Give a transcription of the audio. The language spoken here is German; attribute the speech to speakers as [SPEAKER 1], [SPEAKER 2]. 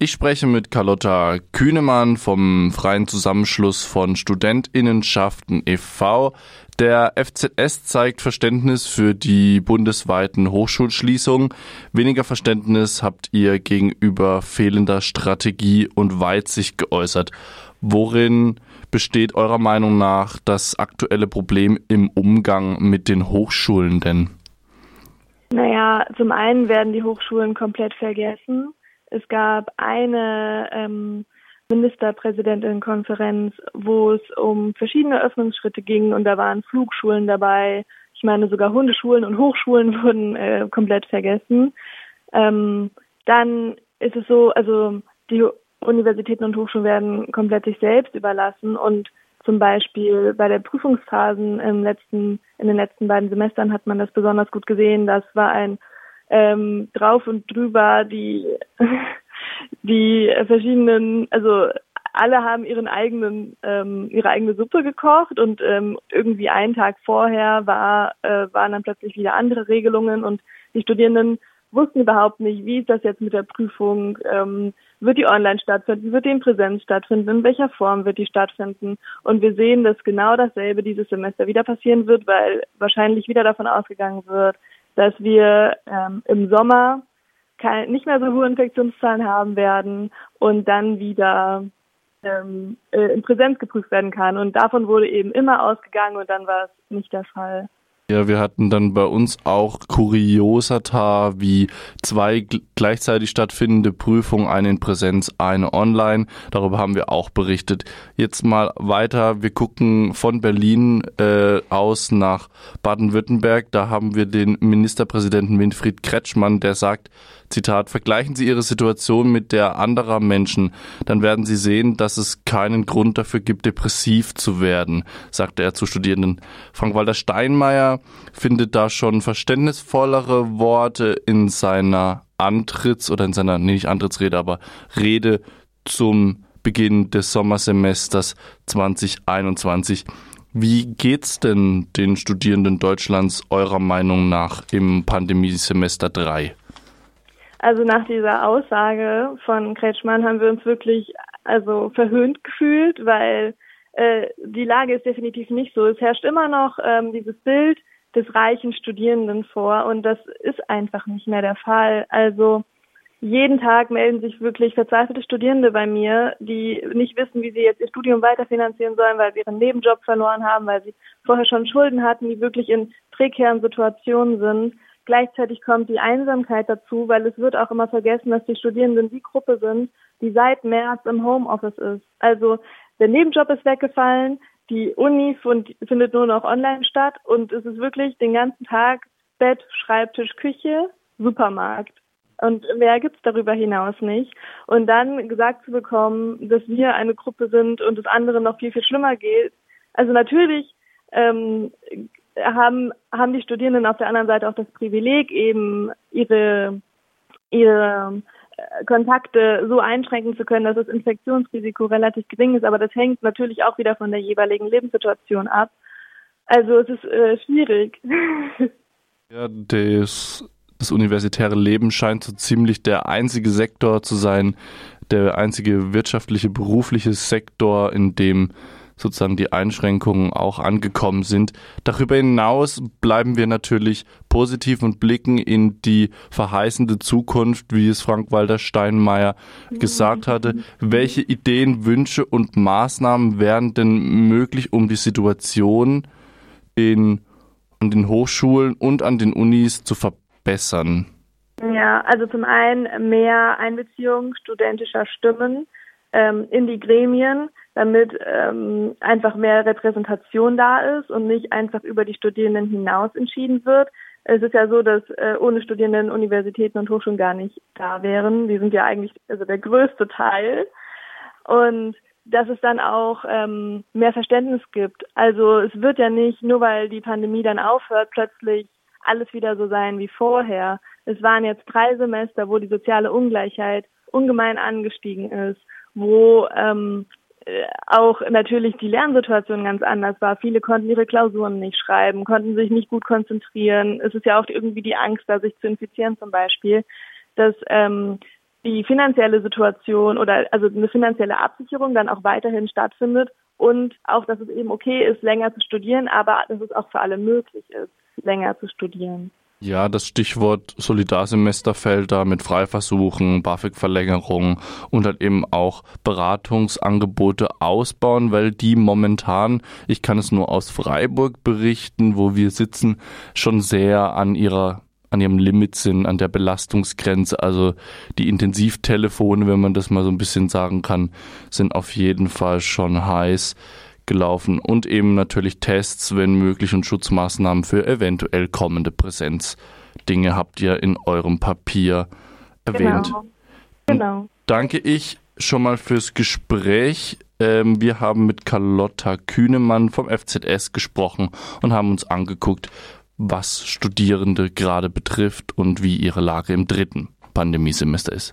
[SPEAKER 1] Ich spreche mit Carlotta Kühnemann vom Freien Zusammenschluss von Studentinnenschaften e.V. Der FZS zeigt Verständnis für die bundesweiten Hochschulschließungen. Weniger Verständnis habt ihr gegenüber fehlender Strategie und Weitsicht geäußert. Worin besteht eurer Meinung nach das aktuelle Problem im Umgang mit den Hochschulen denn?
[SPEAKER 2] Naja, zum einen werden die Hochschulen komplett vergessen. Es gab eine ähm, Ministerpräsidentinnenkonferenz, wo es um verschiedene Öffnungsschritte ging und da waren Flugschulen dabei. Ich meine, sogar Hundeschulen und Hochschulen wurden äh, komplett vergessen. Ähm, dann ist es so, also die Universitäten und Hochschulen werden komplett sich selbst überlassen und zum Beispiel bei der Prüfungsphasen im letzten, in den letzten beiden Semestern hat man das besonders gut gesehen. Das war ein ähm, drauf und drüber, die, die verschiedenen, also alle haben ihren eigenen, ähm, ihre eigene Suppe gekocht und ähm, irgendwie einen Tag vorher war, äh, waren dann plötzlich wieder andere Regelungen und die Studierenden wussten überhaupt nicht, wie ist das jetzt mit der Prüfung, ähm, wird die online stattfinden, wird die in Präsenz stattfinden, in welcher Form wird die stattfinden. Und wir sehen, dass genau dasselbe dieses Semester wieder passieren wird, weil wahrscheinlich wieder davon ausgegangen wird, dass wir ähm, im Sommer kein, nicht mehr so hohe Infektionszahlen haben werden und dann wieder ähm, äh, in Präsenz geprüft werden kann. Und davon wurde eben immer ausgegangen und dann war es nicht der Fall.
[SPEAKER 1] Ja, wir hatten dann bei uns auch Kuriosata wie zwei gleichzeitig stattfindende Prüfungen, eine in Präsenz, eine online. Darüber haben wir auch berichtet. Jetzt mal weiter. Wir gucken von Berlin äh, aus nach Baden-Württemberg. Da haben wir den Ministerpräsidenten Winfried Kretschmann, der sagt, Zitat, vergleichen Sie Ihre Situation mit der anderer Menschen, dann werden Sie sehen, dass es keinen Grund dafür gibt, depressiv zu werden, sagte er zu Studierenden. Frank-Walter Steinmeier findet da schon verständnisvollere Worte in seiner Antritts- oder in seiner, nee, nicht Antrittsrede, aber Rede zum Beginn des Sommersemesters 2021. Wie geht's denn den Studierenden Deutschlands eurer Meinung nach im Pandemiesemester 3?
[SPEAKER 2] Also nach dieser Aussage von Kretschmann haben wir uns wirklich also verhöhnt gefühlt, weil äh, die Lage ist definitiv nicht so. Es herrscht immer noch ähm, dieses Bild des reichen Studierenden vor und das ist einfach nicht mehr der Fall. Also jeden Tag melden sich wirklich verzweifelte Studierende bei mir, die nicht wissen, wie sie jetzt ihr Studium weiterfinanzieren sollen, weil sie ihren Nebenjob verloren haben, weil sie vorher schon Schulden hatten, die wirklich in prekären Situationen sind. Gleichzeitig kommt die Einsamkeit dazu, weil es wird auch immer vergessen, dass die Studierenden die Gruppe sind, die seit März im Homeoffice ist. Also der Nebenjob ist weggefallen, die Uni findet nur noch online statt und es ist wirklich den ganzen Tag Bett, Schreibtisch, Küche, Supermarkt. Und mehr gibt's darüber hinaus nicht. Und dann gesagt zu bekommen, dass wir eine Gruppe sind und das andere noch viel, viel schlimmer geht. Also natürlich ähm, haben, haben die Studierenden auf der anderen Seite auch das Privileg, eben ihre, ihre äh, Kontakte so einschränken zu können, dass das Infektionsrisiko relativ gering ist. Aber das hängt natürlich auch wieder von der jeweiligen Lebenssituation ab. Also es ist äh, schwierig.
[SPEAKER 1] Ja, das, das universitäre Leben scheint so ziemlich der einzige Sektor zu sein, der einzige wirtschaftliche, berufliche Sektor, in dem sozusagen die Einschränkungen auch angekommen sind. Darüber hinaus bleiben wir natürlich positiv und blicken in die verheißende Zukunft, wie es Frank-Walter Steinmeier gesagt hatte. Welche Ideen, Wünsche und Maßnahmen wären denn möglich, um die Situation in, an den Hochschulen und an den Unis zu verbessern?
[SPEAKER 2] Ja, also zum einen mehr Einbeziehung studentischer Stimmen ähm, in die Gremien damit ähm, einfach mehr Repräsentation da ist und nicht einfach über die Studierenden hinaus entschieden wird. Es ist ja so, dass äh, ohne Studierenden Universitäten und Hochschulen gar nicht da wären. Die sind ja eigentlich also der größte Teil. Und dass es dann auch ähm, mehr Verständnis gibt. Also es wird ja nicht, nur weil die Pandemie dann aufhört, plötzlich alles wieder so sein wie vorher. Es waren jetzt drei Semester, wo die soziale Ungleichheit ungemein angestiegen ist, wo ähm, äh, auch natürlich die Lernsituation ganz anders war. Viele konnten ihre Klausuren nicht schreiben, konnten sich nicht gut konzentrieren. Es ist ja auch irgendwie die Angst, da sich zu infizieren zum Beispiel, dass ähm, die finanzielle Situation oder also eine finanzielle Absicherung dann auch weiterhin stattfindet und auch, dass es eben okay ist, länger zu studieren, aber dass es auch für alle möglich ist, länger zu studieren.
[SPEAKER 1] Ja, das Stichwort Solidarsemester fällt da mit Freiversuchen, BAföG-Verlängerung und halt eben auch Beratungsangebote ausbauen, weil die momentan, ich kann es nur aus Freiburg berichten, wo wir sitzen, schon sehr an ihrer an ihrem Limit sind, an der Belastungsgrenze. Also die Intensivtelefone, wenn man das mal so ein bisschen sagen kann, sind auf jeden Fall schon heiß gelaufen und eben natürlich Tests, wenn möglich und Schutzmaßnahmen für eventuell kommende Präsenzdinge habt ihr in eurem Papier erwähnt. Genau. genau. Danke ich schon mal fürs Gespräch. Ähm, wir haben mit Carlotta Kühnemann vom FZS gesprochen und haben uns angeguckt, was Studierende gerade betrifft und wie ihre Lage im dritten Pandemiesemester ist.